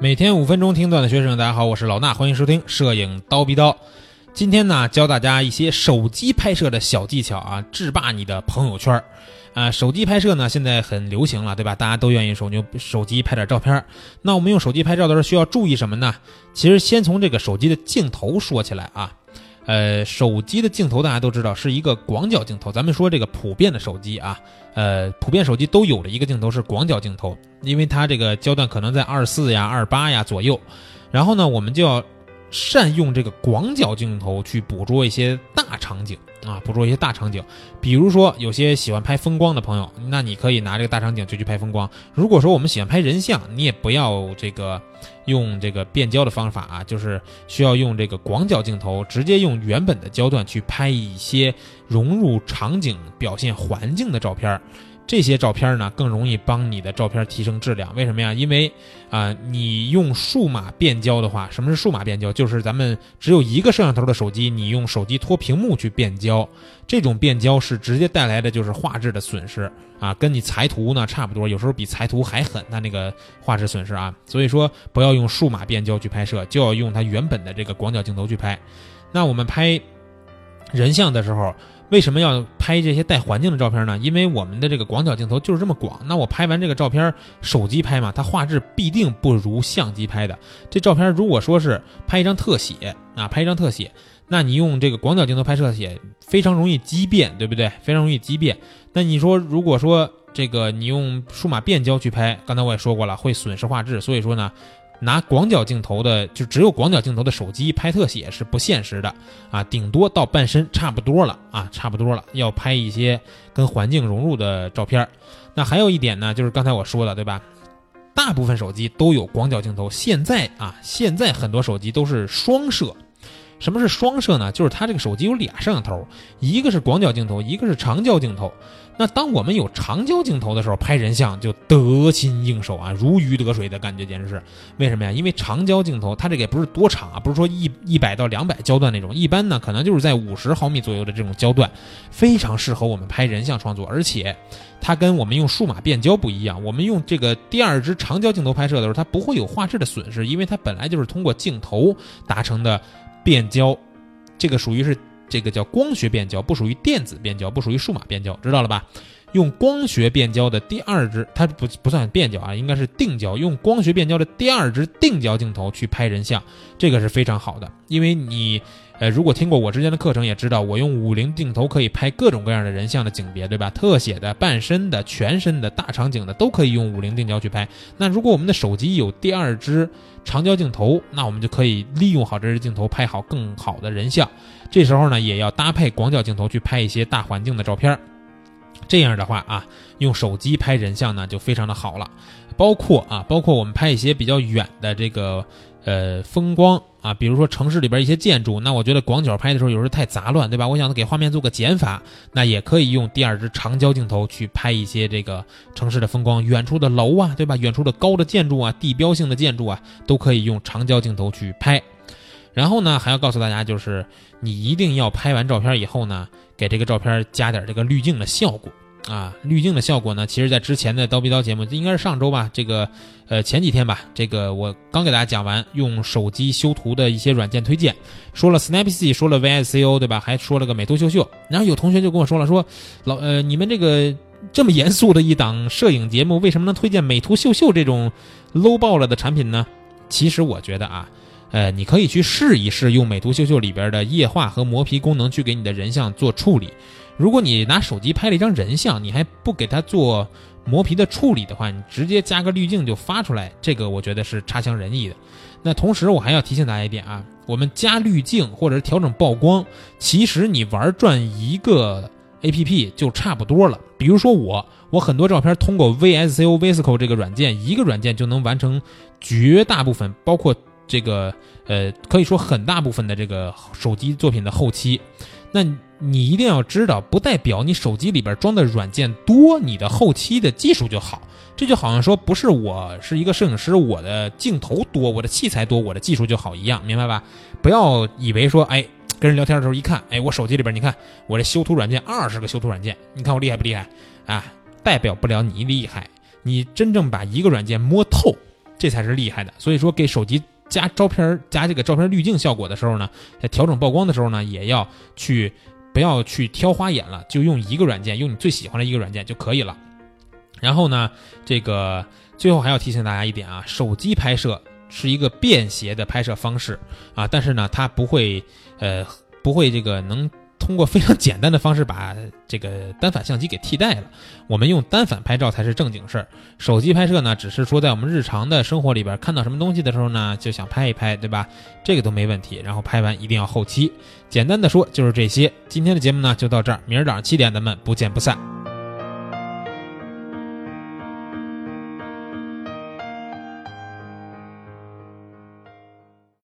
每天五分钟听段的学生，大家好，我是老衲，欢迎收听摄影刀逼刀。今天呢，教大家一些手机拍摄的小技巧啊，制霸你的朋友圈儿。啊，手机拍摄呢，现在很流行了，对吧？大家都愿意手用手机拍点照片儿。那我们用手机拍照的时候需要注意什么呢？其实先从这个手机的镜头说起来啊。呃，手机的镜头大家都知道是一个广角镜头。咱们说这个普遍的手机啊，呃，普遍手机都有的一个镜头是广角镜头，因为它这个焦段可能在二四呀、二八呀左右。然后呢，我们就要善用这个广角镜头去捕捉一些大场景啊，捕捉一些大场景。比如说，有些喜欢拍风光的朋友，那你可以拿这个大场景就去拍风光。如果说我们喜欢拍人像，你也不要这个用这个变焦的方法啊，就是需要用这个广角镜头，直接用原本的焦段去拍一些融入场景、表现环境的照片儿。这些照片呢，更容易帮你的照片提升质量。为什么呀？因为啊、你用数码变焦的话，什么是数码变焦？就是咱们只有一个摄像头的手机，你用手机托屏幕去变焦，这种变焦是直接带来的就是画质的损失啊，跟你裁图呢差不多，有时候比裁图还狠，它那个画质损失啊。所以说，不要用数码变焦去拍摄，就要用它原本的这个广角镜头去拍。那我们拍人像的时候。为什么要拍这些带环境的照片呢？因为我们的这个广角镜头就是这么广，那我拍完这个照片，手机拍嘛，它画质必定不如相机拍的。这照片如果说是拍一张特写啊，拍一张特写，那你用这个广角镜头拍摄写非常容易畸变，对不对？非常容易畸变。那你说，如果说这个你用数码变焦去拍，刚才我也说过了，会损失画质，所以说呢。拿广角镜头的，就只有广角镜头的手机拍特写是不现实的啊，顶多到半身差不多了啊，差不多了。要拍一些跟环境融入的照片。那还有一点呢，就是刚才我说的，对吧？大部分手机都有广角镜头，现在啊，现在很多手机都是双摄。什么是双摄呢？就是它这个手机有俩摄像头，一个是广角镜头，一个是长焦镜头。那当我们有长焦镜头的时候，拍人像就得心应手啊，如鱼得水的感觉，简直是。为什么呀？因为长焦镜头它这个也不是多长啊，不是说一一百到两百焦段那种，一般呢可能就是在五十毫米左右的这种焦段，非常适合我们拍人像创作。而且它跟我们用数码变焦不一样，我们用这个第二支长焦镜头拍摄的时候，它不会有画质的损失，因为它本来就是通过镜头达成的。变焦，这个属于是这个叫光学变焦，不属于电子变焦，不属于数码变焦，知道了吧？用光学变焦的第二支，它不不算变焦啊，应该是定焦。用光学变焦的第二支定焦镜头去拍人像，这个是非常好的，因为你。呃，如果听过我之前的课程，也知道我用五零镜头可以拍各种各样的人像的景别，对吧？特写的、半身的、全身的、大场景的，都可以用五零定焦去拍。那如果我们的手机有第二支长焦镜头，那我们就可以利用好这支镜头拍好更好的人像。这时候呢，也要搭配广角镜头去拍一些大环境的照片。这样的话啊，用手机拍人像呢就非常的好了。包括啊，包括我们拍一些比较远的这个。呃，风光啊，比如说城市里边一些建筑，那我觉得广角拍的时候有时候太杂乱，对吧？我想给画面做个减法，那也可以用第二支长焦镜头去拍一些这个城市的风光，远处的楼啊，对吧？远处的高的建筑啊，地标性的建筑啊，都可以用长焦镜头去拍。然后呢，还要告诉大家，就是你一定要拍完照片以后呢，给这个照片加点这个滤镜的效果。啊，滤镜的效果呢？其实，在之前的刀逼刀节目，应该是上周吧，这个，呃，前几天吧，这个我刚给大家讲完用手机修图的一些软件推荐，说了 Snapseed，说了 VSCO，对吧？还说了个美图秀秀。然后有同学就跟我说了，说老呃，你们这个这么严肃的一档摄影节目，为什么能推荐美图秀秀这种 low 爆了的产品呢？其实我觉得啊，呃，你可以去试一试用美图秀秀里边的液化和磨皮功能去给你的人像做处理。如果你拿手机拍了一张人像，你还不给它做磨皮的处理的话，你直接加个滤镜就发出来，这个我觉得是差强人意的。那同时我还要提醒大家一点啊，我们加滤镜或者是调整曝光，其实你玩转一个 A P P 就差不多了。比如说我，我很多照片通过 V S C O VSCO 这个软件，一个软件就能完成绝大部分，包括这个呃，可以说很大部分的这个手机作品的后期。那你一定要知道，不代表你手机里边装的软件多，你的后期的技术就好。这就好像说，不是我是一个摄影师，我的镜头多，我的器材多，我的技术就好一样，明白吧？不要以为说，哎，跟人聊天的时候一看，哎，我手机里边你看我这修图软件二十个修图软件，你看我厉害不厉害啊？代表不了你厉害。你真正把一个软件摸透。这才是厉害的。所以说，给手机加照片、加这个照片滤镜效果的时候呢，在调整曝光的时候呢，也要去不要去挑花眼了，就用一个软件，用你最喜欢的一个软件就可以了。然后呢，这个最后还要提醒大家一点啊，手机拍摄是一个便携的拍摄方式啊，但是呢，它不会呃不会这个能。通过非常简单的方式把这个单反相机给替代了，我们用单反拍照才是正经事儿。手机拍摄呢，只是说在我们日常的生活里边看到什么东西的时候呢，就想拍一拍，对吧？这个都没问题。然后拍完一定要后期。简单的说就是这些。今天的节目呢就到这儿，明儿早上七点咱们不见不散。